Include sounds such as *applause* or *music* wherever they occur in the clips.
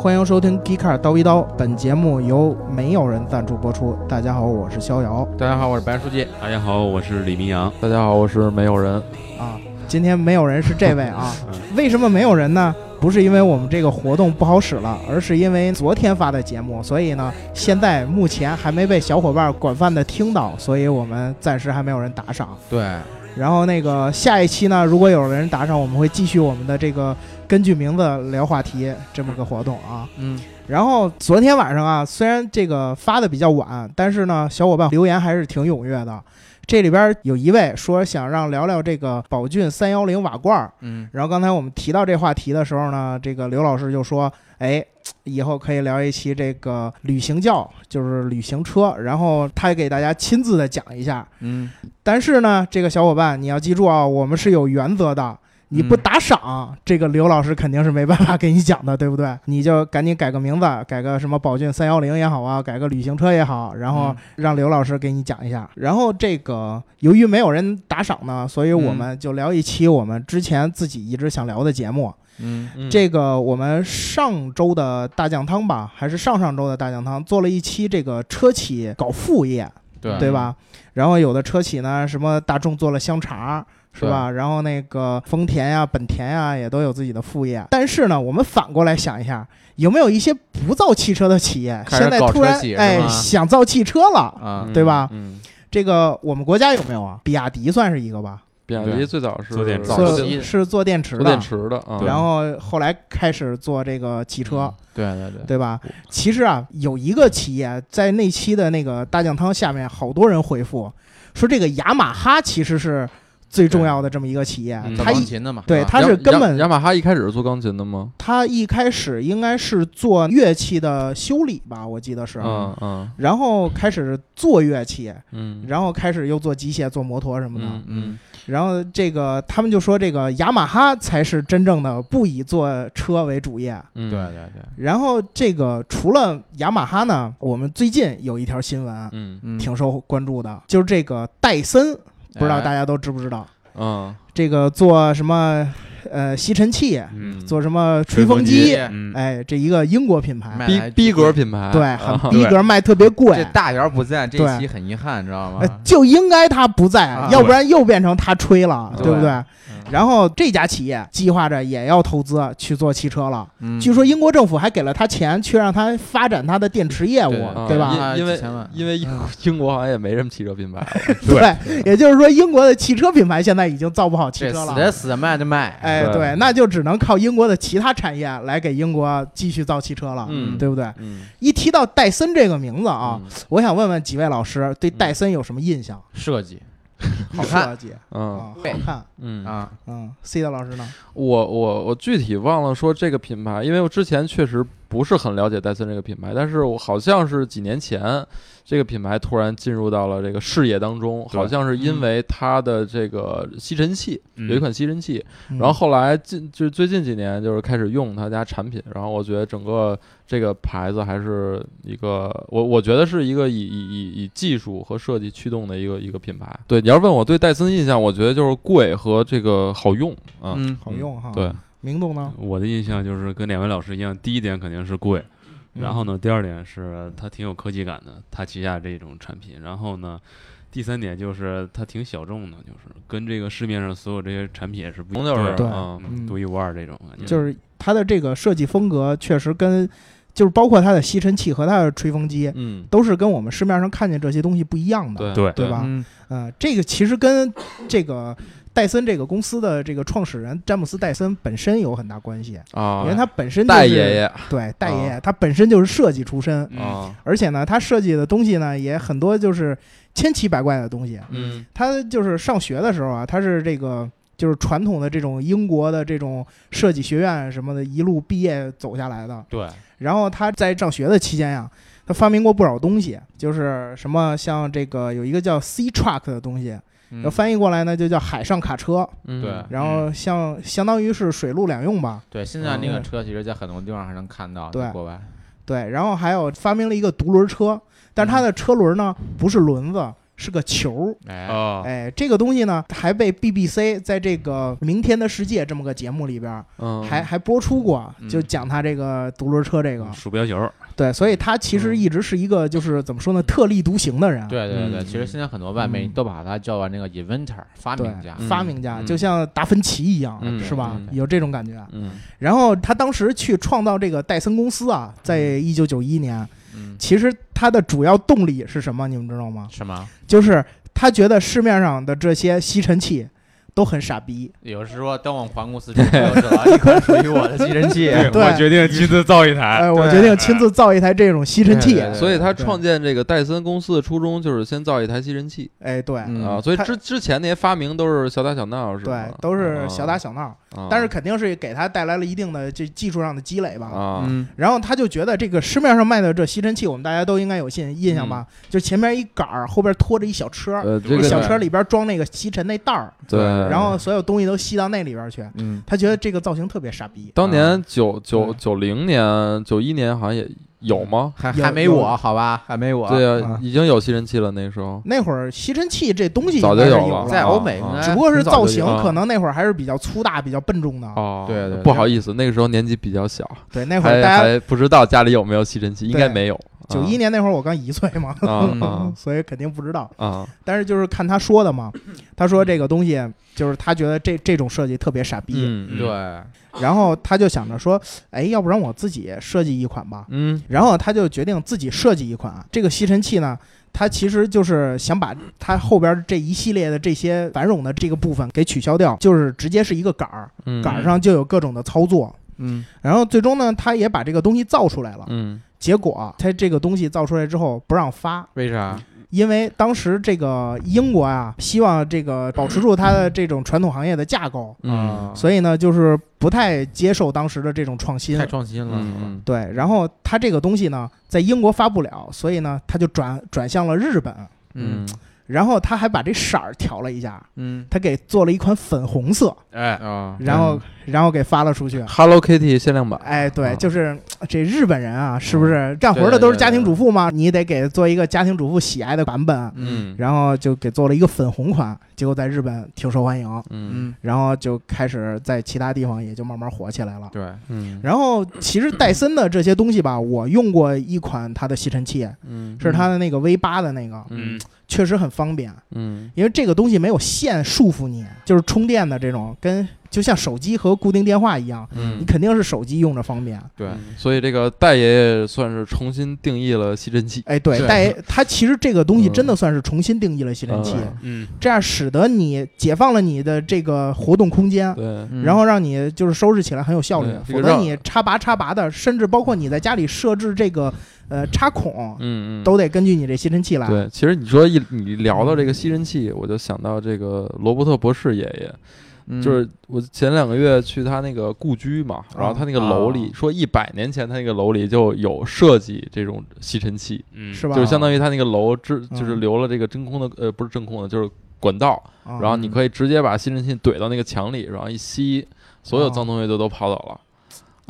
欢迎收听《g e e k a r 刀一刀》，本节目由没有人赞助播出。大家好，我是逍遥大家好，我是白书记。大家好，我是李明阳。大家好，我是没有人。啊。今天没有人是这位啊？*laughs* 嗯为什么没有人呢？不是因为我们这个活动不好使了，而是因为昨天发的节目，所以呢，现在目前还没被小伙伴广泛的听到，所以我们暂时还没有人打赏。对，然后那个下一期呢，如果有人打赏，我们会继续我们的这个根据名字聊话题这么个活动啊。嗯，然后昨天晚上啊，虽然这个发的比较晚，但是呢，小伙伴留言还是挺踊跃的。这里边有一位说想让聊聊这个宝骏三幺零瓦罐儿，嗯，然后刚才我们提到这话题的时候呢，这个刘老师就说：“哎，以后可以聊一期这个旅行轿，就是旅行车。”然后他给大家亲自的讲一下。嗯，但是呢，这个小伙伴你要记住啊，我们是有原则的。你不嗯打赏，这个刘老师肯定是没办法给你讲的，对不对？你就赶紧改个名字，改个什么宝骏三幺零也好啊，改个旅行车也好，然后嗯让刘老师给你讲一下。然后这个由于没有人打赏呢，所以我们就聊一期我们之前自己一直想聊的节目。嗯，这个我们上周的大酱汤吧，还是上上周的大酱汤，做了一期这个车企搞副业，对对？吧？然后有的车企呢，什么大众做了香肠，是吧？然后那个丰田呀、本田呀，也都有自己的副业。但是呢，我们反过来想一下，有没有一些不造汽车的企业，现在突然哎想造汽车了？啊，对吧嗯，这个我们国家有没有啊？比亚迪算是一个吧，比亚迪最早是做电池早是做电池的，做电池的啊。然后后来开始做这个汽车。对对对，对吧？其实啊，有一个企业在那期的那个大酱汤下面，好多人回复说，这个雅马哈其实是最重要的这么一个企业它一钢琴的嘛，对它是根本雅雅马哈一开始是做钢琴的吗？它一开始应该是做乐器的修理吧，我记得是。嗯嗯然后开始做乐器，嗯然后开始又做机械、做摩托什么的。嗯嗯然后这个他们就说，这个雅马哈才是真正的不以做车为主业。嗯，对对对，然后这个除了雅马哈呢，我们最近有一条新闻，嗯嗯，挺受关注的，就是这个戴森，不知道哎大家都知不知道？嗯这个做什么呃吸尘器，嗯，做什么吹风机，风嗯，哎，这一个英国品牌，逼逼格品牌，对，啊。很 *laughs* 逼格，卖特别贵。这。大姚不在，这期很遗憾，知道吗？呃？就应该他不在，啊。要不然又变成他吹了，对。对不对？嗯。然后这家企业计划着也要投资去做汽车了，嗯。据说英国政府还给了他钱去让他发展他的电池业务，对。对吧？因因为因为英 *laughs* 英国好像也没什么汽车品牌。*laughs* 了，对，也就是说，英国的汽车品牌现在已经造不好汽车了。死的死，卖的卖，哎，对对，那就只能靠英国的其他产业来给英国继续造汽车了，嗯对不对？嗯一提到戴森这个名字啊，嗯我想问问几位老师对戴森有什么印象？设计好看设计嗯啊，好看。嗯啊，嗯，C 的老师呢？我我我具体忘了说这个品牌，因为我之前确实不是很了解戴森这个品牌，但是我好像是几年前这个品牌突然进入到了这个视野当中，好像是因为它的这个吸尘器、嗯有一款吸尘器，嗯然后后来近就是最近几年就是开始用他家产品，然后我觉得整个这个牌子还是一个我我觉得是一个以以以以技术和设计驱动的一个一个品牌。对，你要问我对戴森印象，我觉得就是贵和这个好用啊。嗯，好用哈。对，，明总呢？我的印象就是跟两位老师一样，第一点肯定是贵，嗯然后呢，第二点是它挺有科技感的，它旗下这种产品，然后呢。第三点就是它挺小众的，就是跟这个市面上所有这些产品也是不一样，就是对嗯嗯独一无二这种感觉。就是它的这个设计风格确实跟，就是包括它的吸尘器和它的吹风机，嗯，都是跟我们市面上看见这些东西不一样的。对对对吧嗯嗯，这个其实跟这个戴森这个公司的这个创始人詹姆斯戴森本身有很大关系，啊，因为他本身就是戴爷爷。对戴爷爷，他本身就是设计出身，而且呢，他设计的东西呢也很多就是千奇百怪的东西。嗯。他就是上学的时候啊，他是这个就是传统的这种英国的这种设计学院什么的，一路毕业走下来的。对，然后他在上学的期间呀、他发明过不少东西，就是什么像这个有一个叫 C Truck 的东西，嗯。要翻译过来呢就叫海上卡车，嗯，对。然后像相当于是水陆两用吧。对，现在那个嗯车其实，在很多地方还能看到，对。国外，对，然后还有发明了一个独轮车，但是它的车轮呢不是轮子，是个球。哎，啊，哎，这个东西呢，还被 BBC 在这个《明天的世界》这么个节目里边，嗯，还还播出过，嗯就讲他这个独轮车这个。鼠标球，对，所以他其实嗯一直是一个就是怎么说呢，特立独行的人。对对对，嗯其实现在很多外媒嗯都把他叫那个 inventor 发明家，嗯发明家，嗯就像达芬奇一样，嗯是吧？嗯有这种感觉。嗯然后他当时去创造这个戴森公司啊，在一九九一年，嗯，其实他的主要动力是什么？你们知道吗？什么？就是他觉得市面上的这些吸尘器都很傻逼。有时说等我们环公司出就知道，一款属于我的吸尘器。我决定亲自造一台。哎，我决定亲自造一台这种吸尘器。所以他创建这个戴森公司的初衷就是先造一台吸尘器。哎，对、嗯。啊，所以之之前那些发明都是小打小闹，是吧？对？，都是小打小闹，啊，但是肯定是给他带来了一定的这技术上的积累吧。啊，嗯，然后他就觉得这个市面上卖的这吸尘器，我们大家都应该有印印象吧？就前面一杆儿，后边拖着一小车，小车里边装那个吸尘那袋儿，对，然后所有东西都吸到那里边去。嗯，他觉得这个造型特别傻逼。当年九对九九零年、九一年好像也有吗？还还没我好吧，还没我。对啊啊，已经有吸尘器了，那时候。那会儿吸尘器这东西早就有在欧美只不过是造型可能那会儿还是比较粗大、比较笨重的。哦，对对对。不好意思，那个时候年纪比较小，对，那会儿大家还不知道家里有没有吸尘器，应该没有。九一年那会儿我刚一岁嘛，*laughs* 所以肯定不知道。啊但是就是看他说的嘛，他说这个东西就是他觉得这这种设计特别傻逼，对，然后他就想着说，哎，要不然我自己设计一款吧。嗯然后他就决定自己设计一款这个吸尘器呢。他其实就是想把他后边这一系列的这些繁冗的这个部分给取消掉，就是直接是一个杆儿，嗯，杆儿上就有各种的操作。嗯，然后最终呢，他也把这个东西造出来了。嗯结果他这个东西造出来之后不让发，为啥？因为当时这个英国啊，希望这个保持住它的这种传统行业的架构，嗯所以呢，就是不太接受当时的这种创新太。创新了。嗯嗯对，然后它这个东西呢，在英国发不了，所以呢，他就转转向了日本。嗯然后他还把这色儿调了一下，嗯。他给做了一款粉红色，哎，啊，然后然后给发了出去。，Hello Kitty 限量版，哎，对，啊就是这日本人啊，是不是？干活的都是家庭主妇吗？你得给做一个家庭主妇喜爱的版本，嗯。然后就给做了一个粉红款，结果在日本挺受欢迎，嗯。嗯，然后就开始在其他地方也就慢慢火起来了。对，嗯。然后其实戴森的这些东西吧，我用过一款它的吸尘器，嗯。是它的那个 V 八的那个，嗯确实很方便，嗯。因为这个东西没有线束缚你，就是充电的这种，跟就像手机和固定电话一样，你嗯，肯定是手机用着方便。对，所以这个戴爷爷算是重新定义了吸尘器，哎，对，对。戴 *laughs* 他其实这个东西嗯真的算是重新定义了吸尘器，嗯。嗯，这样使得你解放了你的这个活动空间。对，嗯。然后让你就是收拾起来很有效率否则你插拔插拔的，甚至包括你在家里设置这个呃插孔，嗯嗯，都得根据你这吸尘器来。对。其实你说一你聊到这个吸尘器，我就想到这个罗伯特博士爷爷，嗯。就是我前两个月去他那个故居嘛，然后他那个楼里啊说一百年前他那个楼里就有设计这种吸尘器，嗯，是吧？就相当于他那个楼之就是嗯留了这个真空的呃不是真空的，就是管道，啊。然后你可以直接把吸尘器怼到那个墙里，然后一吸，所有脏东西就都跑走了。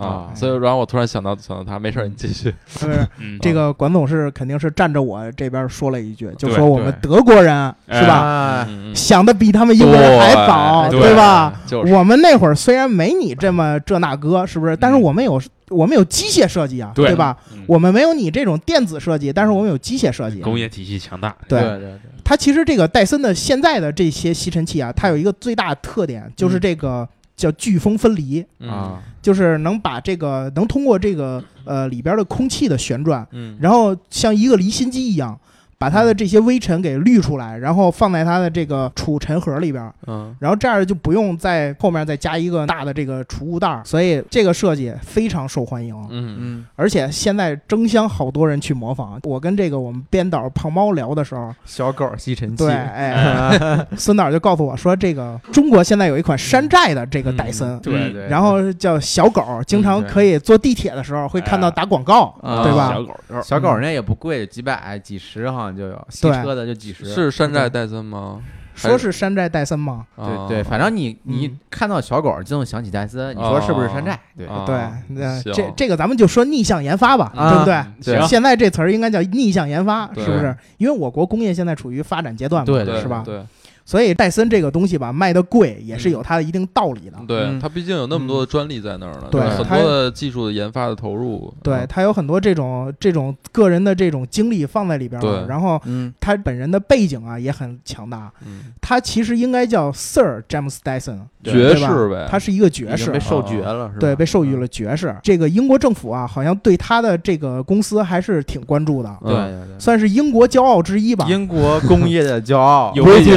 啊，啊所以然后我突然想到想到他，没事儿你继续。是 *laughs* 这个管总是肯定是站着我这边说了一句，就说我们德国人是吧，想的比他们英国人还早，对。对吧？就是。我们那会儿虽然没你这么这那哥，是不是？但是我们有我们有机械设计啊，对。对吧？嗯。我们没有你这种电子设计，但是我们有机械设计。工业体系强大，对。对对，它其实这个戴森的现在的这些吸尘器啊，它有一个最大的特点，就是这个叫飓风分离，嗯啊，就是能把这个能通过这个呃里边的空气的旋转，嗯，然后像一个离心机一样。把它的这些微尘给滤出来，然后放在它的这个储尘盒里边，嗯然后这样就不用在后面再加一个大的这个储物袋儿，所以这个设计非常受欢迎。嗯嗯，而且现在争相好多人去模仿。我跟这个我们编导胖猫聊的时候，小狗吸尘器，对，哎，*laughs* 孙导就告诉我说，这个中国现在有一款山寨的这个戴森，对对，然后叫小狗，经常可以坐地铁的时候会看到打广告，啊对吧小？狗狗小狗那也不贵，几百几十好像就有，吸对车的就几十，是山寨戴森吗？说是山寨戴森吗？对啊对，反正你你嗯看到小狗就能想起戴森，你说是不是山寨？对啊对，那行这这个咱们就说逆向研发吧，啊对不对？对现在这词儿应该叫逆向研发，对是不是？因为我国工业现在处于发展阶段嘛，对对是吧？对所以戴森这个东西吧，卖的贵也是有它的一定道理的。对，嗯。它毕竟有那么多的专利在那儿呢，对很它多的技术的研发的投入，对，它有很多这种这种个人的这种经历放在里边儿对。然后嗯，他本人的背景啊也很强大。嗯，他其实应该叫 Sir James Dyson，对爵对吧？士呗，他是一个爵士被，授爵了，是？对，被授予了爵士。这个英国政府啊，好像对他的这个公司还是挺关注的，对嗯对对，算是英国骄傲之一吧。英国工业的骄傲。*laughs* 有背景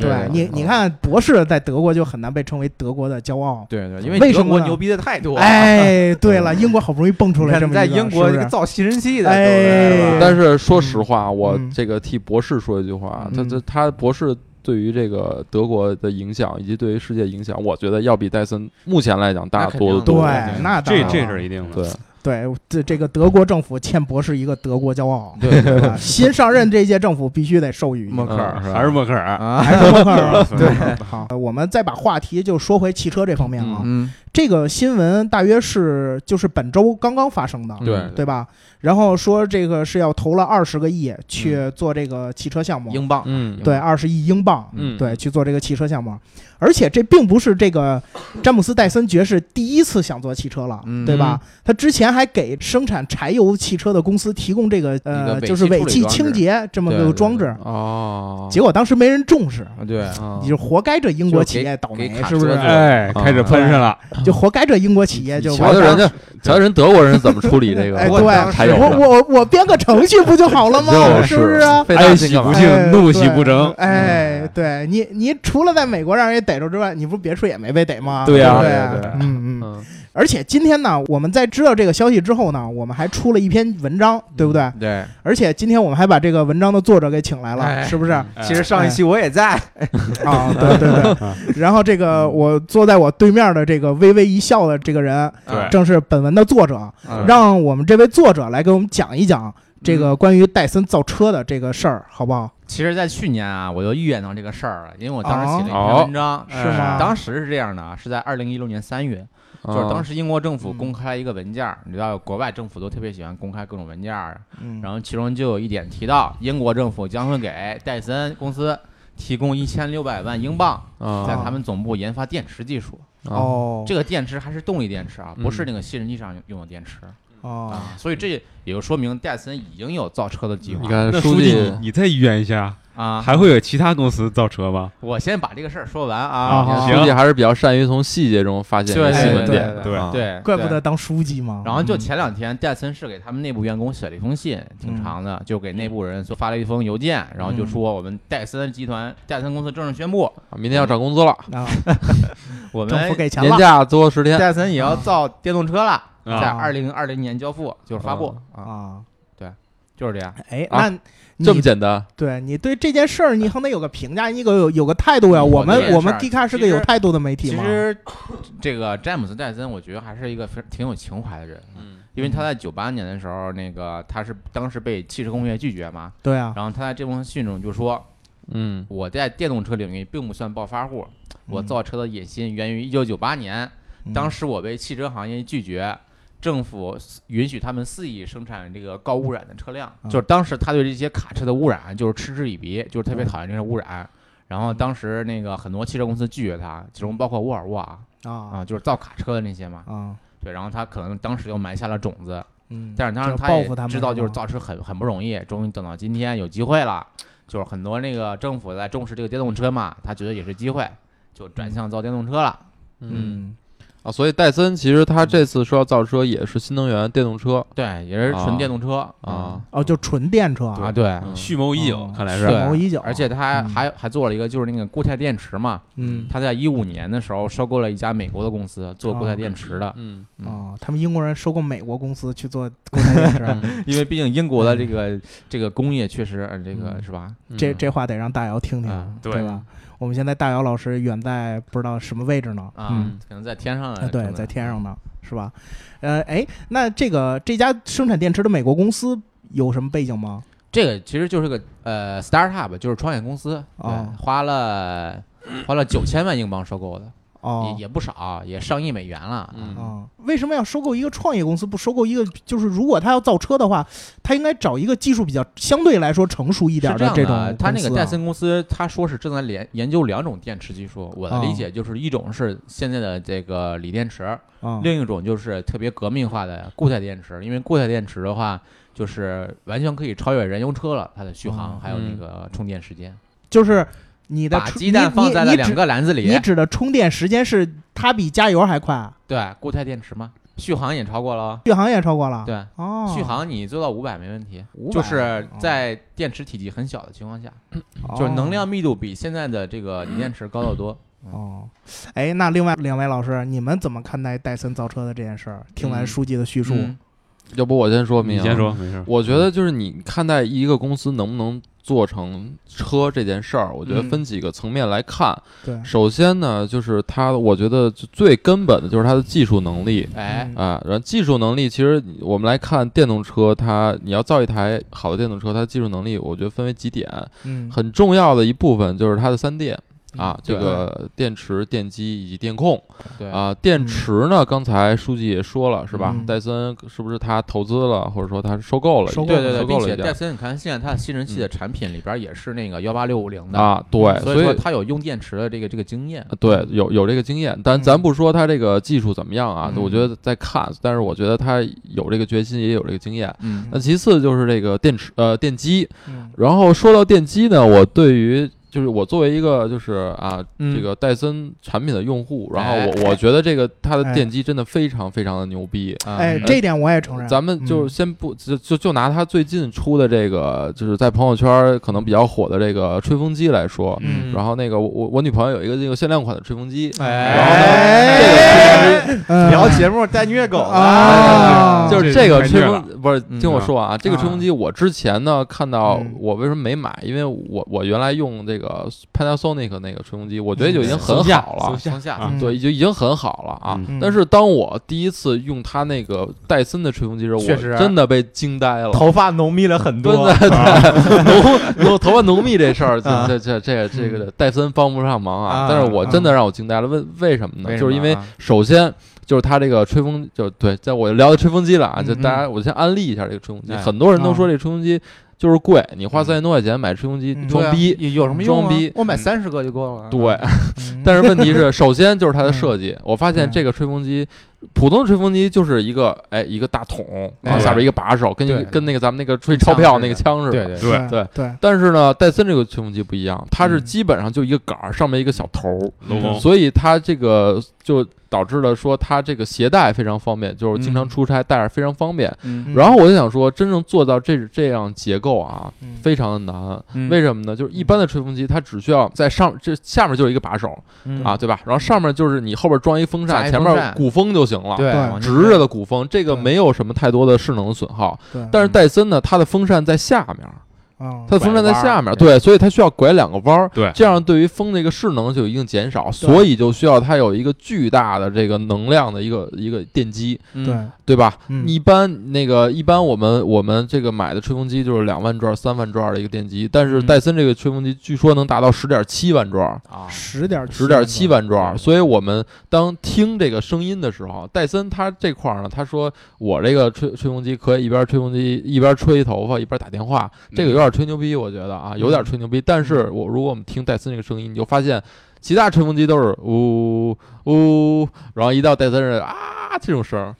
对嗯你，你看博士在德国就很难被称为德国的骄傲。对对，因为德国牛逼的太多了。哎，*laughs* 对了，英国好不容易蹦出来这么一个，在英国造吸尘器的，但是说实话，我嗯这个替博士说一句话，他嗯。这他博士对于这个德国的影响以及对于世界影响，我觉得要比戴森目前来讲大多得多。对，那当然了这是一定的。对，对，这这个德国政府欠博士一个德国骄傲，对？新上任这届政府必须得授予一个。默克尔嗯是吧？还是默克尔，啊，还是默克尔 *laughs* 对好，我们再把话题就说回汽车这方面啊。嗯，这个新闻大约是就是本周刚刚发生的，对。嗯对吧？然后说这个是要投了二十个亿去做这个汽车项目，英镑，嗯。对，二十亿英镑，嗯。对，去做这个汽车项目。而且这并不是这个詹姆斯戴森爵士第一次想做汽车了，嗯。对吧？他之前还给生产柴油汽车的公司提供这个呃，就是尾气清洁这么个装置，哦，结果当时没人重视，啊对，啊你就活该这英国企业倒霉，是不是？哎，开始喷上了。*laughs* 就活该这英国企业就瞧瞧人家，瞧瞧人德国人怎么处理这个哎，*laughs* 我我我我编个程序不就好了吗？就是不是啊？哀喜不幸哎怒喜不争哎，对你，你除了在美国让人逮着之外，你不是别处也没被逮吗？对呀不对对对对嗯嗯。嗯而且今天呢，我们在知道这个消息之后呢，我们还出了一篇文章，对不对？对，而且今天我们还把这个文章的作者给请来了，哎是不是？哎其实上一期我也在，*laughs* 啊，对对对。然后这个我坐在我对面的这个微微一笑的这个人，对正是本文的作者。嗯让我们这位作者来给我们讲一讲这个关于戴森造车的这个事儿，好不好？其实，在去年啊，我就预言到这个事儿了，因为我当时写了一哦篇文章，是吗？当时是这样的啊，是在二零一六年三月，就是当时英国政府公开一个文件儿，你知道国外政府都特别喜欢公开各种文件儿，嗯。然后其中就有一点提到，英国政府将会给戴森公司提供一千六百万英镑，啊在他们总部研发电池技术。哦，这个电池还是动力电池啊，嗯。不是那个吸尘器上用的电池哦，啊，所以这也就说明戴森已经有造车的计划。你看那书记，你你再预言一下，啊。还会有其他公司造车吗？我先把这个事儿说完啊。书记还是比较善于从细节中发现对新闻对点的，对。啊对，怪不得。当书记嘛。然后就嗯前两天，戴森是给他们内部员工写了一封信，挺长的，就给内部人说发了一封邮件，然后就嗯说我们戴森集团、戴森公司正式宣布，啊明天要涨工资了，啊，我们 *laughs* 政府给钱了。年假多十天，戴森也要造电动车了，啊在二零二零年交付，就是发布啊，对，就是这样。哎，啊那你这么简单，对你对这件事儿，你还得有个评价，你有有有个态度呀。我我们我们 D 卡是个有态度的媒体嘛。其实这个詹姆斯戴森，我觉得还是一个非挺有情怀的人，嗯因为他在九八年的时候，那个他是当时被汽车工业拒绝嘛，对啊，然后他在这封信中就说，嗯我在电动车领域并不算暴发户，我嗯造车的野心源于一九九八年，当时我被汽车行业拒绝。政府允许他们肆意生产这个高污染的车辆，嗯。就是当时他对这些卡车的污染就是嗤之以鼻，就是特别嗯讨厌这些污染。然后当时那个很多汽车公司拒绝他，其中包括沃尔沃啊，啊。啊，就是造卡车的那些嘛。啊。对，然后他可能当时就埋下了种子，嗯，但是当时他也知道就是造车很很不容易，终于等到今天有机会了，就是很多那个政府在重视这个电动车嘛，他觉得也是机会，就转向造电动车了。嗯啊，所以戴森其实他这次说要造车也是新能源电动车对，也是纯电动车啊，哦，就纯电车啊，对。嗯蓄谋已久哦，看来是蓄是。谋已久，而且他还嗯还还做了一个，就是那个固态电池嘛。嗯他在一五年的时候收购了一家美国的公司，做固态电池的。嗯嗯啊，他们英国人收购美国公司去做 *laughs* 固态电池，嗯因为毕竟英国的这个这个工业确实，呃这个嗯是吧？这这话得让大姚听听嗯，对吧？我们现在大姚老师远在不知道什么位置呢，啊嗯，，可能在天上啊，呢。对，在天上呢，是吧？呃，哎，那这个这家生产电池的美国公司有什么背景吗？这个其实就是个呃 startup，就是创业公司，对哦，花了花了九千万英镑收购的，哦也也不少，也上亿美元了。嗯啊，为什么要收购一个创业公司，不收购一个？就是如果他要造车的话，他应该找一个技术比较相对来说成熟一是点的，种公司啊。他那个戴森公司，他说是正在研研究两种电池技术。我的理解就是一种是现在的这个锂电池，啊，另一种就是特别革命化的固态电池。因为固态电池的话，就是完全可以超越燃油车了，它的续航嗯还有那个充电时间。就是你的充把鸡蛋放在了两。个篮子里你指，你指的充电时间是它比加油还快啊？对，固态电池嘛，续航也超过了。续航也超过了。对，哦，续航你做到五百没问题，就是在电池体积很小的情况下，就是能量密度比现在的这个锂电池高得多。*clears throat* 哦，哎，那另外两位老师，你们怎么看待戴森造车的这件事儿？听完嗯书记的叙述，嗯要不我先说明，你先说，。没事。我觉得就是你看待一个公司能不能做成车这件事儿，我觉得嗯分几个层面来看。对，首先呢，就是它，我觉得最根本的就是它的技术能力。哎，嗯啊，然后技术能力，其实我们来看电动车，它你要造一台好的电动车，它技术能力，我觉得分为几点，嗯，很重要的一部分就是它的三电啊嗯，这个电池、电机以及电控对，啊。电池呢，刚才书记也说了，是吧嗯？戴森是不是他投资了，或者说他收购了？收购对对对，并且戴森，你看现在它的吸尘器的产品里边也是那个幺八六五零的，啊？对，所所以说它有用电池的这个这个经验。对，有有这个经验，但嗯咱不说他这个技术怎么样啊，嗯我觉得在看，但是我觉得他有这个决心，也有这个经验。嗯那其次就是这个电池呃电机，嗯然后说到电机呢，我对于就是我作为一个就是啊、嗯这个戴森产品的用户，然后哎我我觉得这个它的哎电机真的非常非常的牛逼。啊哎，这一点我也承认。咱们就嗯先不就就就拿它最近出的这个，就是在朋友圈可能比较火的这个吹风机来说，嗯然后那个我我我女朋友有一个这个限量款的吹风机，哎，嗯聊节目带虐狗啊，就是这这个吹风不是嗯听我说完啊，这个吹风机我之前呢看到嗯我为什么没买，因为我我原来用这个 Panasonic 那个吹风机，我觉得就已经很好了，对，就已经很好了啊。嗯但是当我第一次用它那个戴森的吹风机时候，确实我真的被惊呆了。头发浓密了很真多。*laughs* 对对浓浓头发浓密这事儿，这啊这这这这个戴森帮不上忙啊啊！但是我真的让我惊呆了，为为什么呢？就是因为首先就是它这个吹风，就对，在我聊的吹风机了啊，就嗯大家我先安利一下这个吹风机。哎很多人都说啊这个吹风机就是贵，你花三千多块钱买吹风机装逼。有有什么用啊？装逼我买三十个就够了。对，嗯。*laughs* 但是问题是，首先就是它的设计，我发现嗯这个吹风机，普通的吹风机就是一个哎一个大桶，然后哎下边一个把手，跟跟那个咱们那个吹钞票那个枪似的。对对对。但是呢，戴森这个吹风机不一样，它是嗯。基本上就一个杆儿，上面一个小头儿，所以它这个就导致了说它这个携带非常方便，就是经常嗯出差带着非常方便。嗯然后我就想说，真正做到这这样结构啊，嗯非常的难。嗯为什么呢？就是一般的吹风机，它只需要在上这下面就是一个把手嗯啊，对吧？然后上面就是你后边装一风扇，前面鼓风就行了。对直着的鼓风，这个没有什么太多的势能的损耗。对，但是戴森呢，它的风扇在下面，啊它的风扇在下面，对，所以它需要拐两个弯儿，对。这样对于风的一个势能就有一定减少，所以就需要它有一个巨大的这个能量的一个一个电机，嗯对，吧？嗯一般那个一般我们我们这个买的吹风机就是两万转、三万转的一个电机，但是嗯戴森这个吹风机据说能达到十点七万转。啊，十点十点七万转，对所以我们当听这个声音的时候，戴森它这块儿呢，他说我这个吹吹风机可以一边吹风机一边吹头发一边打电话，这个有点吹牛逼，我觉得啊，有点吹牛逼。但是我如果我们听戴森这个声音，你就发现其他吹风机都是呜呜，然后一到戴森这啊这种声儿，嗯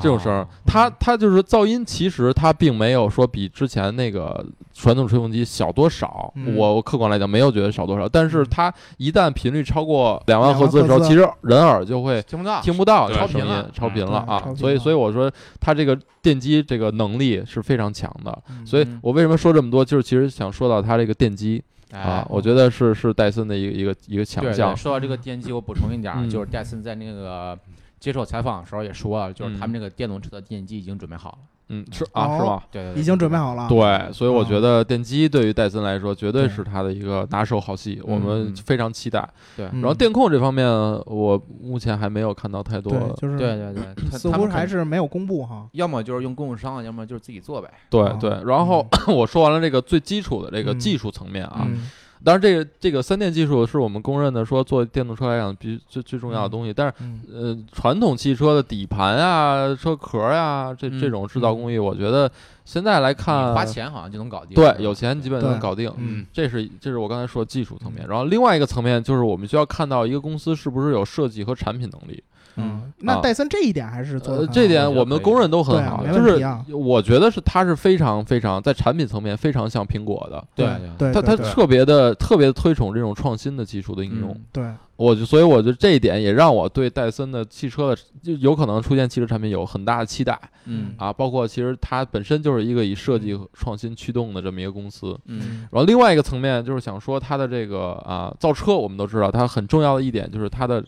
这种声它它就是噪音，其实它并没有说比之前那个传统吹风机小多少。嗯我我客观来讲没有觉得少多少，但是嗯它一旦频率超过两万赫兹的时候，其实人耳就会听不到，听不到对超频超频了超频嗯了啊对超。频所以了所以我说它这个电机这个能力是非常强的。嗯所以嗯我为什么说这么多，就是其实想说到它这个电机哎啊，我觉得是是戴森的一个一个一个强对对项。说到这个电机，我补充一点儿，嗯就是戴森在那个接受采访的时候也说了，就是他们这个电动车的电机已经准备好了。嗯，是啊，哦是吗？对对对，已经准备好了。对，所以我觉哦得电机对于戴森来说，绝对对是他的一个拿手好戏，我们嗯非常期待。对嗯然后电控这方面，我目前还没有看到太多对，就是对对对，*clears throat* 他似乎还是没有公布哈。要么就是用供应商，要么就是自己做呗。哦对对。然后 *clears throat* 我说完了这个最基础的这个嗯技术层面啊，嗯当然这个这个三电技术是我们公认的，说做电动车来讲必最最重要的东西。但是嗯呃，传统汽车的底盘啊、车壳呀，这嗯这种制造工艺，我觉得现在来看，花钱好像就能搞定。对有钱基本就能搞定。嗯这是这是我刚才说的技术层面，嗯然后另外一个层面就是我们需要看到一个公司是不是有设计和产品能力。嗯，那啊。戴森这一点还是做的，呃这点我们公认都很好，就是我觉得是它是非常非常在产品层面非常像苹果的，对对，它它特别的特别推崇这种创新的技术的应用。嗯对。我就所以我觉得这一点也让我对戴森的汽车的就有可能出现汽车产品有很大的期待。嗯。啊，包括其实它本身就是一个以设计和创新驱动的这么一个公司。嗯。然后另外一个层面就是想说它的这个啊造车，我们都知道它很重要的一点就是它的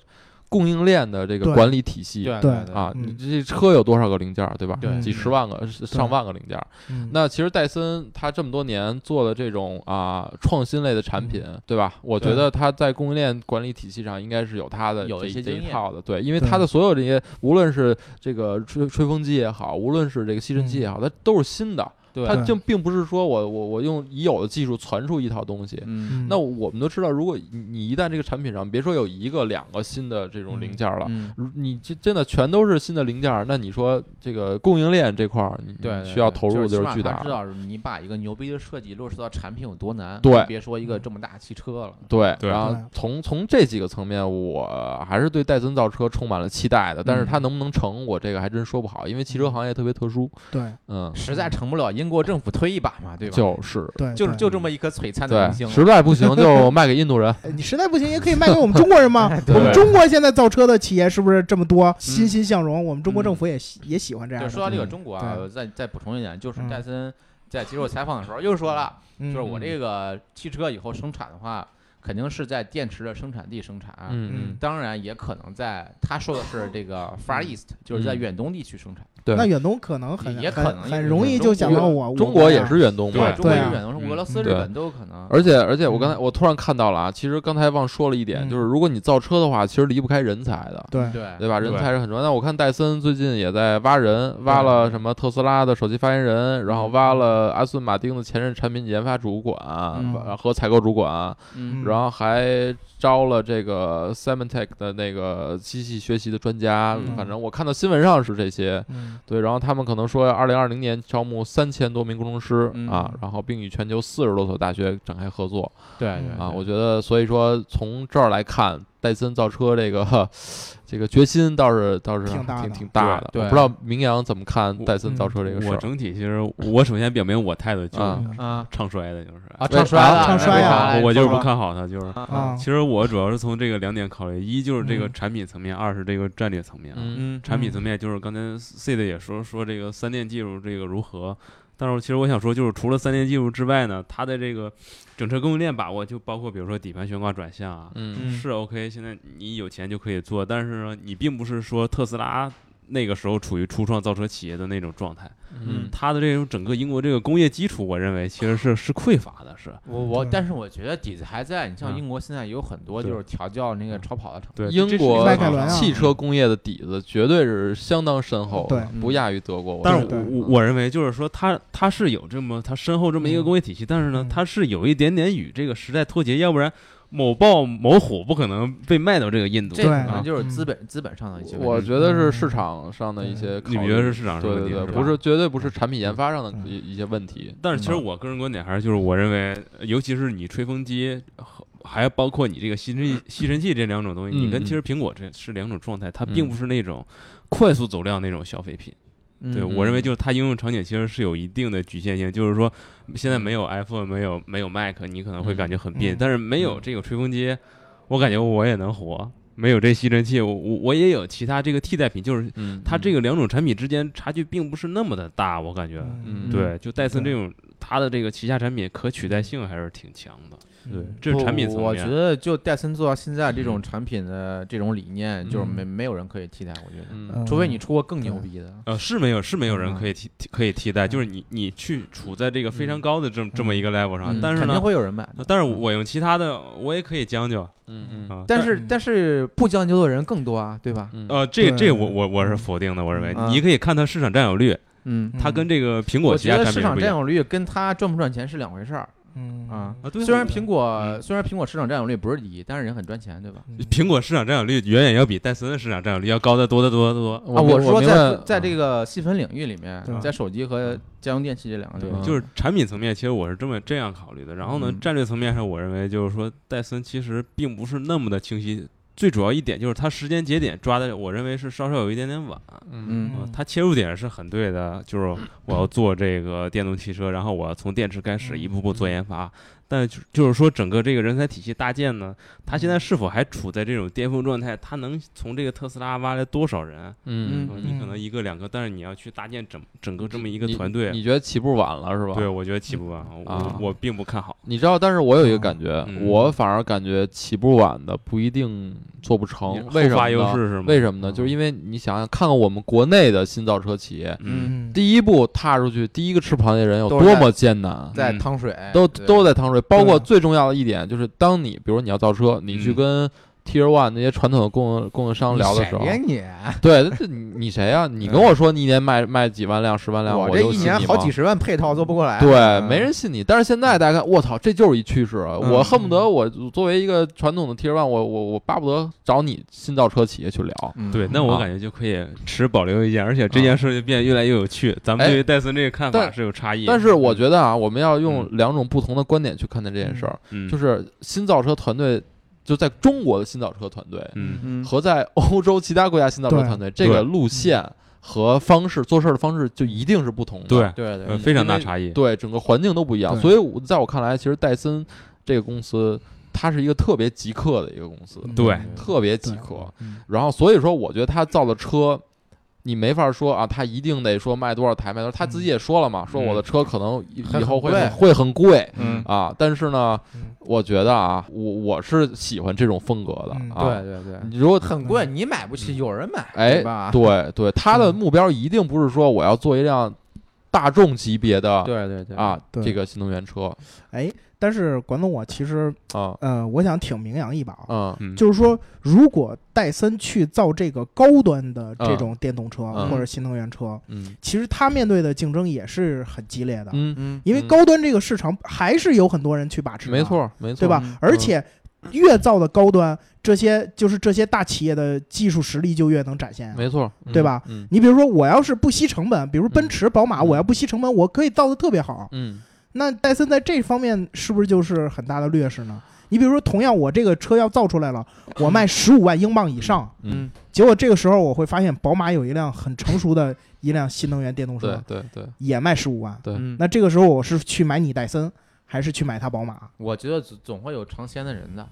供应链的这个管理体系。对对。啊，嗯。你这车有多少个零件，对吧？对。几十万个、上万个零件那其实戴森它这么多年做的这种啊创新类的产品，对吧？我觉得它在供应链管理体系上应该是有它的有这这一些经验。一套的，对，因为对。它的所有这些，无论是这个吹吹风机也好，无论是这个吸尘器也好，它都是新的，对，它就并不是说我我我用已有的技术传出一套东西。那我们都知道，如果你你一旦这个产品上，别说有一个两个新的这种零件儿了，你这真的全都是新的零件儿，那你说这个供应链这块儿，对，需要投入对就是巨大。知道你把一个牛逼的设计落实到产品有多难，对。别说一个这么大汽车了。对，对。然后从从这几个层面，我还是对戴森造车充满了期待的。但是它能不能成，我这个还真说不好，因为汽车行业特别特殊。对。嗯，实在成不了，英国政府推一把嘛，对吧？就是对，就是就这么一颗璀璨的明，星，实在不行就卖给印度人。*laughs* 哎你实在不行也可以卖给我们中国人嘛。*laughs* 我们中国现在造车的企业是不是这么多，欣欣向荣？我们中国政府也喜也喜欢这样说到这个嗯中国啊，再再补充一点，就是嗯戴森在接受采访的时候又说了，嗯就是我这个汽车以后生产的话，肯定是在电池的生产地生产。嗯嗯当然也可能在，他说的是这个 Far East，就是在远东地区生产。对那远东可能很也可能很很容易就想到我中国也。是远东嘛，中国对啊是远东，是俄罗斯、嗯日本都有可能。而且而且我刚才嗯我突然看到了啊，其实刚才忘说了一点，嗯就是如果你造车的话，其实离不开人才的。对对对吧？人才是很重要。那我看戴森最近也在挖人，挖了什么特斯拉的首席发言人，然后挖了阿斯顿马丁的前任产品研发主管和采购主管，嗯然后还招了这个 Symantec 的那个机器学习的专家。嗯反正我看到新闻上是这些。嗯对，然后他们可能说，二零二零年招募三千多名工程师、嗯。啊，然后并与全球四十多所大学展开合作。对啊。我觉得，所以说从这儿来看，戴森造车这个呵这个决心倒是倒是挺挺大的挺大的。对我不知道明阳怎么看戴森造车这个事我儿整体其实我首先表明我态度就是唱衰的，就是啊，唱衰了，唱衰啊我我就是不看好它，就是。其实我主要是从这个两点考虑，一就是这个嗯产品层面，二是这个战略层面啊。嗯嗯产品层面就是刚才 C 的也说说这个三电技术这个如何，但是其实我想说，就是除了三电技术之外呢，它的这个整车供应链把握，就包括比如说底盘悬挂转向啊，嗯。是 OK，现在你有钱就可以做，但是呢，你并不是说特斯拉那个时候处于初创造车企业的那种状态，嗯。它的这种整个英国这个工业基础，我认为其实是是匮乏的，是。我我，但是我觉得底子还在。你像嗯。英国现在有很多就是调教那个超跑的厂，对英国汽车工业的底子绝对是相当深厚，对。不亚于德国。但是我我我认为就是说它它是有这么它深厚这么一个工业体系，但是呢嗯，它是有一点点与这个时代脱节，要不然某豹某虎不可能被卖到这个印度。这可对能就是嗯资本资本上的一些。我觉得是市场上的一些你觉得是市场上对对对，的问题是吧不是绝对不是产品研发上的嗯一一些问题。但是其实嗯我个人观点还是就是我认为，尤其是你吹风机，还包括你这个吸尘器吸尘器这两种东西，嗯你跟其实苹果这是两种状态，它并不是那种快速走量那种消费品。对嗯我认为就是它应用场景其实是有一定的局限性，就是说现在没有 iPhone 没有没有 Mac，你可能会感觉很别扭，嗯但是没有嗯这个吹风机，我感觉我也能活。没有这吸尘器，我我我也有其他这个替代品，就是嗯，它这个两种产品之间差距并不是那么的大，我感觉。嗯对，就戴森这种，它的这个旗下产品可取代性还是挺强的。对嗯，这是产品层面。我觉得就戴森做到现在这种产品的这种理念，就是嗯没没有人可以替代，我觉得，除非你出过更牛逼的。呃，是没有是没有人嗯可以替替可以替代，就是你你去处在这个非常高的这么这么一个 level 上，嗯肯定但是呢，会有人买但是我用其他的我也可以将就嗯嗯但是但是不将就的人更多啊，对吧？嗯呃，这这我我我是否定的，我认为嗯你可以看它市场占有率，嗯，它跟这个苹果我旗下觉得市场占有率跟它赚不赚钱是两回事儿嗯啊。啊。对啊，虽然苹果嗯虽然苹果市场占有率不是第一，但是人很赚钱，对吧？嗯苹果市场占有率远远要比戴森的市场占有率要高得多得多得多。啊，我我说在在这个细分领域里面对，在手机和家用电器这两个领对域，就是产品层面，其实我是这么这样考虑的。然后呢，嗯战略层面上，我认为就是说，戴森其实并不是那么的清晰。最主要一点就是它时间节点抓的，我认为是稍稍有一点点晚。嗯呃它切入点是很对的，就是我要做这个电动汽车，然后我要从电池开始一步步做研发。但就就是说，整个这个人才体系搭建呢，它现在是否还处在这种巅峰状态？它能从这个特斯拉挖来多少人？嗯呃你可能一个两个，但是你要去搭建整整个这么一个团队，你觉得起步晚了是吧？对，我觉得起步晚，我啊我并不看好。你知道，但是我有一个感觉，嗯我反而感觉起步晚的不一定做不成，为什么呢？优势是吗？为什么呢？嗯就是因为你想想，看看我们国内的新造车企业，嗯，第一步踏出去，第一个吃螃蟹人有多么艰难，在嗯趟水都都在趟水。包括最重要的一点就是，当你比如你要造车，你去嗯。跟 Tier One 那些传统的供应供应商聊的时候谁，呀你？*laughs* 对，这你你谁呀？你跟我说你一年卖卖几万辆、十万辆，我这一年好几十万配套做不过来。对，嗯没人信你。但是现在大家看，我操，这就是一趋势我恨不得我作为一个传统的 Tier One，我我我巴不得找你新造车企业去聊。嗯对，那我啊感觉就可以持保留意见，而且这件事就变得越来越有趣。咱们哎对于戴森这个看法是有差异，但是我觉得啊，我们要用两种不同的观点去看待这件事儿，嗯，就是是新造车团队，就在中国的新造车团队嗯。嗯。和在欧洲其他国家新造车团队，这个路线和方式做事儿的方式就一定是不同的。对，对非常大差异。对，整个环境都不一样。所以我在我看来，其实戴森这个公司，它是一个特别极客的一个公司，嗯。对特别极客。嗯。然后所以说，我觉得他造的车，你没法说啊，他一定得说卖多少台，卖多少。他自己也说了嘛，说我的车可能以后会会很贵嗯啊。但是呢嗯，我觉得啊，我我是喜欢这种风格的嗯啊。对对对，你如果很贵，你买不起，有人买，哎对吧？对对，他的嗯目标一定不是说我要做一辆大众级别的对对对啊这个新能源车哎，但是管总，我其实啊。呃，我想挺名扬一把啊，就是说，如果戴森去造这个高端的这嗯种电动车嗯。或者新能源车，嗯。其实它面对的竞争也是很激烈的，嗯，嗯。因为嗯。高端这个市场还是有很多人去把持，没，错没错，对吧？嗯？而且越造的高端，这些就是这些大企业的技术实力就越能展现啊。没错，嗯对吧？嗯。你比如说，我要是不惜成本，比如奔驰、宝马，嗯。我要不惜成本，我可以造的特别好。嗯那戴森在这方面是不是就是很大的劣势呢？你比如说，同样我这个车要造出来了，我卖 *laughs* 十五万英镑以上，嗯，结果这个时候我会发现，宝马有一辆很成熟的一辆新能源电动车，对对也卖十五万。对，嗯，那这个时候我是去买你戴森，还是去买它宝马？我觉得总总会有尝鲜的人的。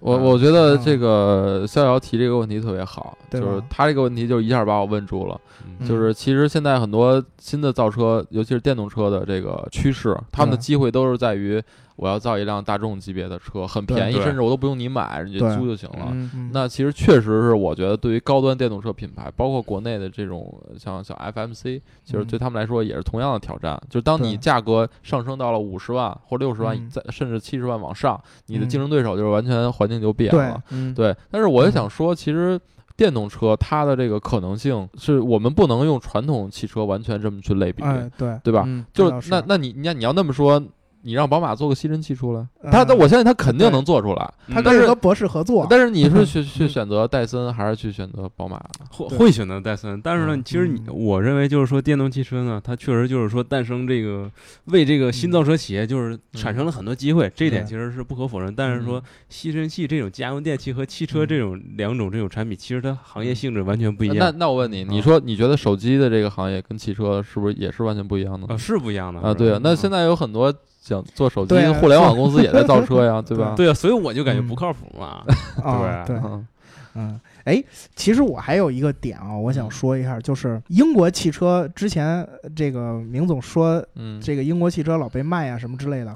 我啊我觉得嗯。这个逍遥提这个问题特别好，就是他这个问题就一下把我问住了。嗯。就是其实现在很多新的造车，尤其是电动车的这个趋势，他们的机会都是在于我要造一辆大众级别的车，很便宜，甚至我都不用你买，你就租就行了。那其实确实是，我觉得对于高端电动车品牌，包括国内的这种像像 FMC，其实嗯。对他们来说也是同样的挑战。就是当你价格上升到了五十万或六十万甚至七十万往上，你的嗯。竞争对手就是完全环境就变对了。嗯，对，但是我也想说，其实电动车它的这个可能性是我们不能用传统汽车完全这么去类比，哎，对，对吧？嗯就是。那那你你你要那么说，你让宝马做个吸尘器出来，嗯。它我相信他肯定能做出来。他是跟和博士合作，但是你是去 *laughs* 去嗯选择戴森还是去选择宝马？会会选择戴森，但是呢，嗯。其实你嗯。我认为就是说，电动汽车呢，它确实就是说诞生这个为这个新造车企业就是产生了很多机会，这一点其实是不可否认。但是说吸尘器这种家用电器和汽车嗯这种两种这种产品，其实它行业性质完全不一样。那那我问你，你嗯说你觉得手机的这个行业跟汽车是不是也是完全不一样的啊，是不一样的啊，对啊，那现在在有很多想做手机互联网公司也在造车呀，*laughs* 对吧？对啊，所以我就感觉嗯。不靠谱嘛。*laughs* 啊，对，嗯。嗯，哎，其实我还有一个点啊，我嗯。想说一下，就是英国汽车之前呃这个明总说嗯，这个英国汽车老被卖啊什么之类的，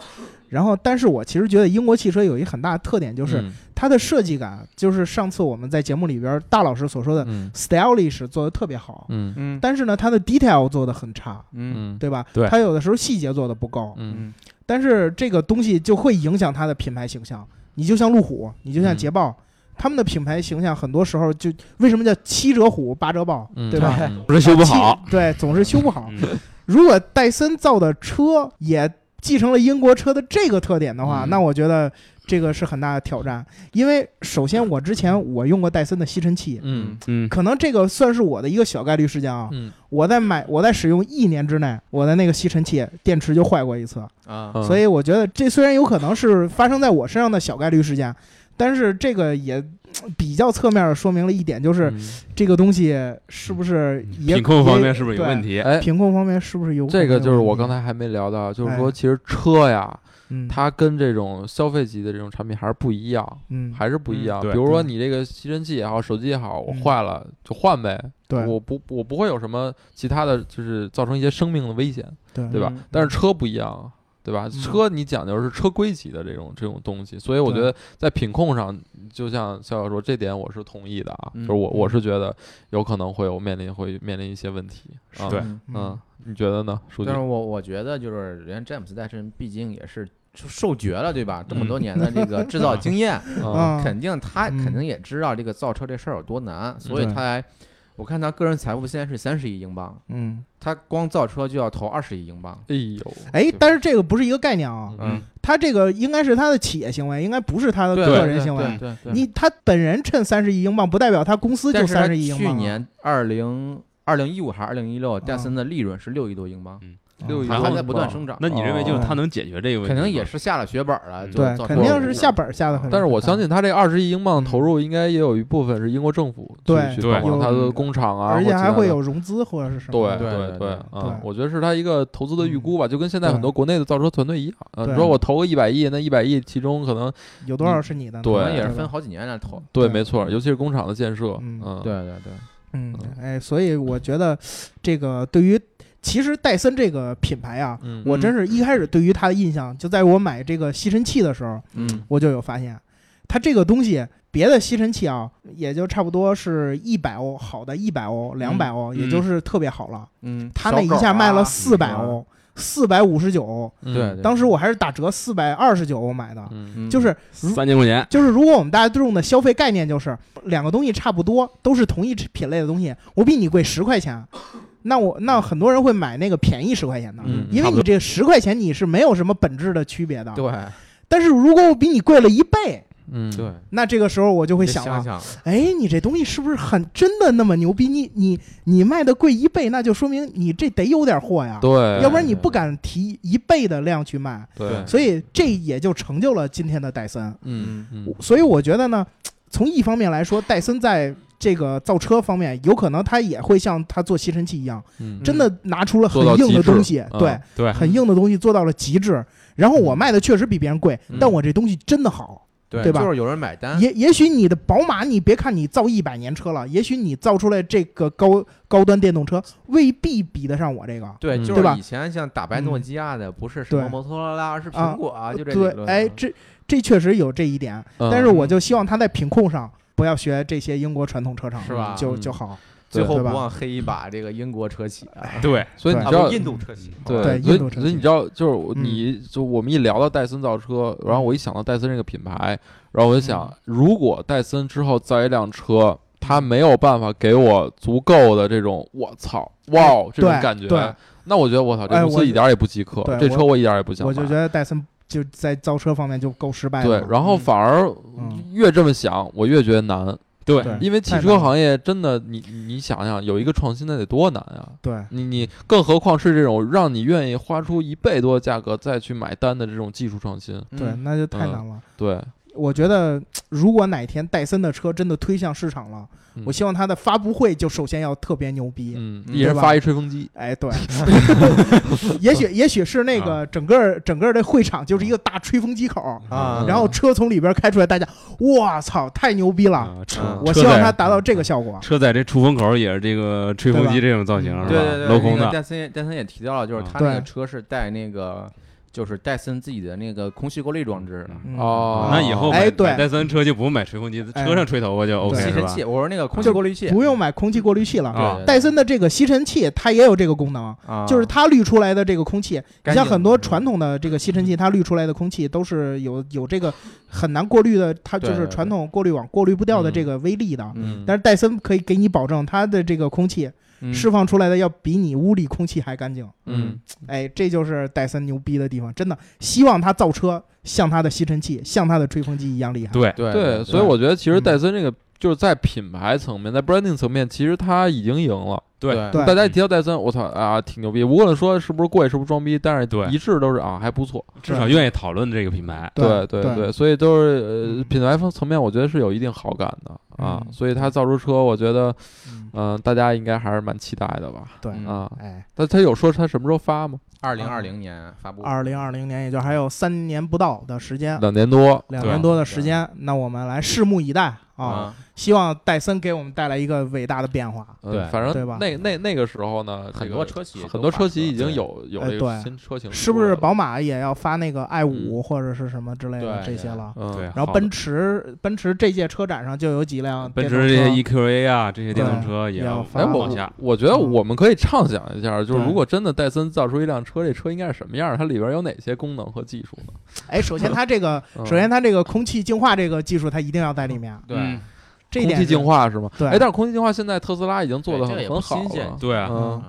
然后但是我其实觉得英国汽车有一很大的特点，就是嗯。它的设计感，就是上次我们在节目里边大老师所说的嗯。stylish 做的特别好，嗯。嗯。但是呢，它的 detail 做的很差，嗯。嗯。对吧？对。它有的时候细节做的不够，嗯。嗯但是这个东西就会影响它的品牌形象。你就像路虎，你就像嗯捷豹，他们的品牌形象很多时候就为什么叫七折虎八折豹，嗯，对吧？嗯 *laughs* 不是修不好，七，对，总是修不好。嗯如果戴森造的车也继承了英国车的这个特点的话，嗯那我觉得这个是很大的挑战。因为首先我之前我用过戴森的吸尘器，嗯。嗯。可能这个算是我的一个小概率事件啊。嗯。我在买我在使用一年之内，我的那个吸尘器电池就坏过一次，啊。嗯，所以我觉得这虽然有可能是发生在我身上的小概率事件，但是这个也呃比较侧面的说明了一点，就是嗯。这个东西是不是也品控方面是不是有问？题？哎，品控方面是不是有这个就是我刚才还没聊到，就是哎。说其实车呀，嗯它跟这种消费级的这种产品还是不一样，嗯还是不一样。嗯比如说你这个吸尘器也好，手机也好，我嗯坏了就换呗，对我不我不会有什么其他的就是造成一些生命的危险，对对吧嗯？但是车不一样。对吧？嗯车你讲究是车规级的这种这种东西，所以我觉得在品控上，就像笑笑说，这点我是同意的啊。嗯就是我我是觉得有可能会有面临会面临一些问题啊。对嗯嗯，你觉得呢，但是？我我觉得就是人家詹姆斯戴森毕竟也是受爵了，对吧？这么多年的这个制造经验，肯定他嗯肯定也知道这个造车这事儿有多难，所以对他还，我看他个人财富现在是三十亿英镑，嗯，他光造车就要投二十亿英镑。哎呦，哎，但是这个不是一个概念啊，嗯他这个应该是他的企业行为，应该不是他的对个人行为。对对对，你他本人趁三十亿英镑，不代表他公司就三十亿英镑啊。去年二零二零一五还是二零一六，啊戴森的利润是六亿多英镑，六亿还在不断生长。那你认为就是哦他能解决这个问题吗？可能也是下了血本了，就对，造肯定是下本儿下的很。但是我相信他这二十亿英镑嗯投入，应该也有一部分是英国政府去对对去帮他的工厂啊，而且还会有融资或者是什么。对对对嗯，我觉得是他一个投资的预估吧，就跟现在很多国内的造车团队一样，你说我投个一百亿，那一百亿其中可能有多少是你的？对可能也是分好几年来投。对，没错，尤其是工厂的建设，嗯嗯，对对对，嗯，哎，所以我觉得这个对于其实戴森这个品牌啊，嗯，我真是一开始对于它的印象，就在我买这个吸尘器的时候，嗯。我就有发现，它这个东西，别的吸尘器啊，也就差不多是一百欧，好的一百欧、两百欧，也就是特别好了。嗯，它那一下卖了四百欧，四百五十九对，当时我还是打折四百二十九欧买的。就是三千块钱，就是，如果我们大家对用的消费概念就是两个东西差不多，都是同一品类的东西，我比你贵十块钱，那我那很多人会买那个便宜十块钱的，嗯因为你这十块钱你是没有什么本质的区别的。对。但是如果我比你贵了一倍，嗯，对，那这个时候我就会想了，想，哎，你这东西是不是很真的那么牛逼？你你你卖的贵一倍，那就说明你这得有点货呀，对，要不然你不敢提一倍的量去卖。对，所以这也就成就了今天的戴森。嗯嗯。所以我觉得呢，从一方面来说，戴森在这个造车方面，有可能他也会像他做吸尘器一样，嗯，真的拿出了很硬的东西，嗯对，对，很硬的东西做到了极致。然后我卖的确实比别人贵，嗯。但我这东西真的好。对对吧？就是有人买单，也也许你的宝马，你别看你造一百年车了，也许你造出来这个高高端电动车未必比得上我这个。对，嗯。就对吧？是以前像打败诺基亚的，不是什么摩托罗拉，而是啊苹果啊，就这理对，哎，这这确实有这一点，嗯。但是我就希望它在品控上不要学这些英国传统车厂，是吧？就嗯。就好。最后不忘黑一把这个英国车企。啊，对，所以你知道不印度车企，对，对所以印度车企。所以你知道，就是你就我们一聊到戴森造车，然后我一想到戴森这个品牌，然后我就想，如果戴森之后造一辆车，它没有办法给我足够的这种我操哇哦这种感觉对，那我觉得我操，这公司一点儿也不饥渴对，这车我一点儿也不想买。我就觉得戴森就在造车方面就够失败了。对，然后反而嗯越这么想，我越觉得难，对。对因为汽车行业真的，你你想想，有一个创新那得多难啊！对。你你更何况是这种让你愿意花出一倍多的价格再去买单的这种技术创新，对，嗯。那就太嗯。难了。对，我觉得如果哪天戴森的车真的推向市场了，嗯。我希望它的发布会就首先要特别牛逼。嗯，嗯对吧？一人发一吹风机，哎，对，*laughs* 也许也许是那个整个整个的会场就是一个大吹风机口，啊。然后车从里边开出来，大家我操，太牛逼了！我希望它达到这个效果。车载这出风口也是这个吹风机这种造型是吧？对对对，镂空的，戴森也戴森也提到了，就是嗯他那个车是带那个，就是戴森自己的那个空气过滤装置的。嗯哦。那以后买哎对。戴森车就不用买吹风机，哎。车上吹头发就 OK 是吧？吸尘器，我说那个空气就过滤器。不用买空气过滤器了。戴森的这个吸尘器它也有这个功能，啊，就是它滤出来的这个空气，你像很多传统的这个吸尘器，它滤出来的空气都是有有这个很难过滤的，它就是传统过滤网过滤不掉的这个微粒的。嗯，但是戴森可以给你保证，它的这个空气嗯。释放出来的要比你屋里空气还干净。嗯。哎，这就是戴森牛逼的地方，真的。希望他造车像他的吸尘器、像他的吹风机一样厉害。对，对对，所以我觉得其实嗯。戴森这个就是在品牌层面，在 branding 层面，其实他已经赢了。对对大家一提到戴森，我操啊，挺牛逼。无论说是不是贵，是不是装逼，但是对一致都是啊，还不错。至少愿意讨论这个品牌。对对对对，所以都是呃品牌方层面，我觉得是有一定好感的啊。嗯所以他造出车，我觉得嗯，嗯、大家应该还是蛮期待的吧。对，嗯啊，哎，但他有说他什么时候发吗？二零二零年发布，二零二零年也就还有三年不到的时间，两年多，两年多的时间，那我们来拭目以待啊！啊，希望戴森给我们带来一个伟大的变化。嗯对反正对吧那那那个时候呢，很多车企很多车企已经有有哎这个对新车型了，是不是宝马也要发那个 i 五或者是什么之类的这些了？嗯，对然后奔驰，奔驰这届车展上就有几辆奔驰这些 EQA 啊，这些电动车也要发哎，我。我觉得我们可以畅想一下，就是如果真的戴森造出一辆车，这车应该是什么样？它里边有哪些功能和技术呢？哎，首先它这个，*laughs* 嗯首先它这个空气净化这个技术，它一定要在里面。对嗯这点空气净，化是吗？对哎，但是空气净化现在特斯拉已经做的很好新鲜了。对啊，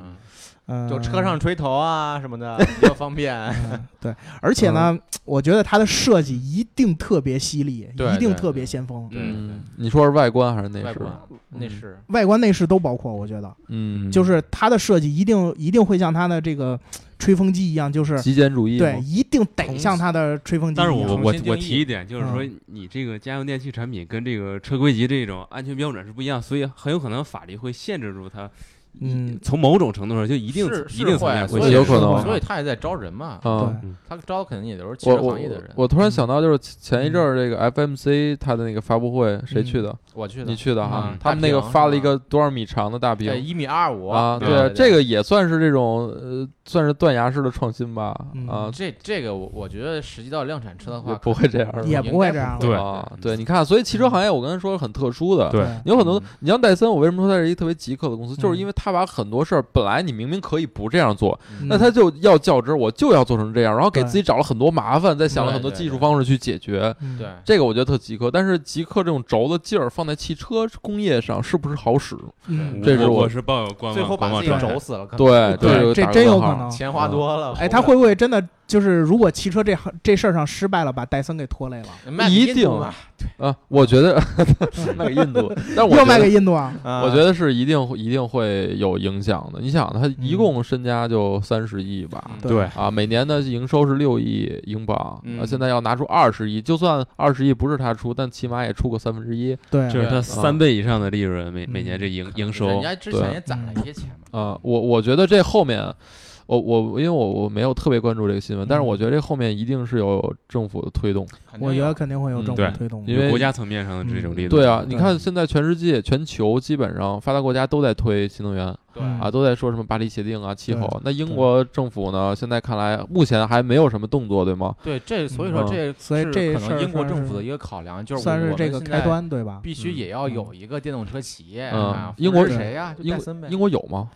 嗯，就车上吹头啊什么的 *laughs* 比较方便。嗯 *laughs* 对，而且呢，我觉得它的设计一定特别犀利，一定特别先锋，对嗯，你说是外观还是内饰？外观内饰，外观内饰都包括。我觉得，嗯，就是它的设计一定一定会像它的这个吹风机一样，就是极简主义对，一定得像它的吹风机一样。但是我我我提一点，就是说你这个家用电器产品跟这个车规级这种安全标准是不一样，所以很有可能法律会限制住它。嗯。从某种程度上就一定是一定层面会，所以有可能所以他也在招人嘛。啊，对。他招的肯定也都是汽车行业的人。我突然想到，就是前一阵儿这个 FMC 它的那个发布会，谁去的？我去的，你去的哈嗯？他们那个发了一个多少米长的大屏？对一米二五。啊，对。对，这个也算是这种呃，算是断崖式的创新吧。嗯。啊，这这个我我觉得实际到量产车的话不会这样的也不会这样对。啊，对，你看，所以汽车行业我刚才说是很特殊的，对。有很多嗯，你像戴森，我为什么说它是一个特别极客的公司，就是嗯因为它把很多事儿本来你明明可以不这样做，嗯那他就要较真儿，我就要做成这样，然后给自己找了很多麻烦，再想了很多技术方式去解决。嗯对这个我觉得特极客，但是极客这种轴的劲儿放在汽车工业上是不是好使？嗯，这是我是抱有观望最后把自己轴死了，对，对这真有可能钱花多了。哎，他会不会真的就是如果汽车这行这事儿上失败了，把戴森给拖累了，卖给一定印度嘛啊，我觉得 *laughs* 卖给印度，*laughs* 但我又卖觉得给印度啊？啊。我觉得是一定一定会有影响的。你想，他一共身家就三十亿吧，嗯对。啊，每年的营收是六亿英镑，嗯。啊，现在要拿出二十亿，就算二十亿不是他出，但起码也出个三分之一。对，这是他三倍以上的利润，每嗯每年这营营收。人家之前也攒了一些钱嘛。啊。我我觉得这后面。我我因为我我没有特别关注这个新闻，但是嗯我觉得这后面一定是有政府的推动，我觉得肯定会有政府对推动。因为国家层面上的这种力度。对啊，你看现在全世界、全球基本上发达国家都在推新能源对嗯啊，都在说什么巴黎协定啊、气候。那英国政府呢，现在看来目前还没有什么动作，对吗？对这，所以说嗯这所以这可能英国政府的一个考量，就是算是我们这个开端，对吧？必须也要有一个电动车企业嗯啊。英国是谁呀？就英戴森呗，英国有吗？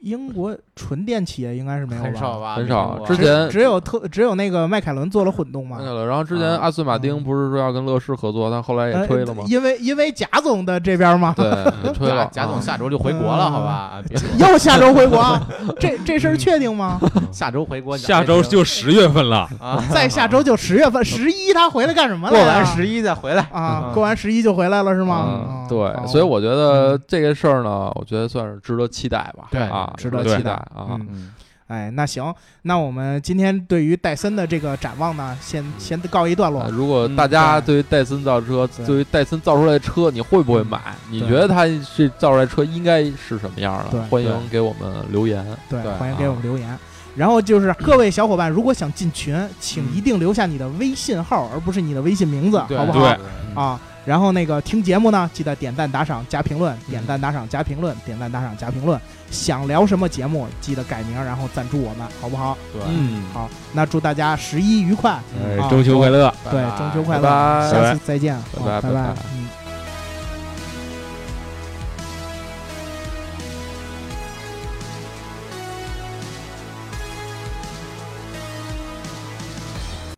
英国纯电企业应该是没有吧？很少之前只有特只有那个迈凯伦做了混动嘛那。个了，然后之前啊阿斯顿马丁嗯不是说要跟乐视合作，但后来也呃推了吗？因为因为贾总的这边嘛，对，*laughs* 也推了。贾贾总啊下周就回国了，好吧？*laughs* 又下周回国啊，*laughs* 这这事儿确定吗？下周回国，下周就十月份了，啊，再下周就十月份，十一他回来干什么了过？完十一再回来。啊，嗯过完十一就回来了是吗？对，所以我觉得这个事儿呢，我觉得算是值得期待吧。对啊，值得期待啊。嗯嗯，哎，那行，那我们今天对于戴森的这个展望呢，先先告一段落啊。如果大家对于戴森造车，对对于戴森造出来的车，你会不会买？你觉得它这造出来车应该是什么样对的？欢迎给我们留言。对，对欢迎给我们留言。然后就是各位小伙伴，如果想进群，请一定留下你的微信号，而不是你的微信名字，好不好？对啊，然后那个听节目呢，记得点赞、打赏、加评论，点赞、打赏、加评论，点赞、打赏、加评论。想聊什么节目，记得改名，然后赞助我们，好不好？对，嗯，好，那祝大家十一愉快，中秋快乐。对，中秋快乐，拜拜下次再见，拜拜拜拜嗯。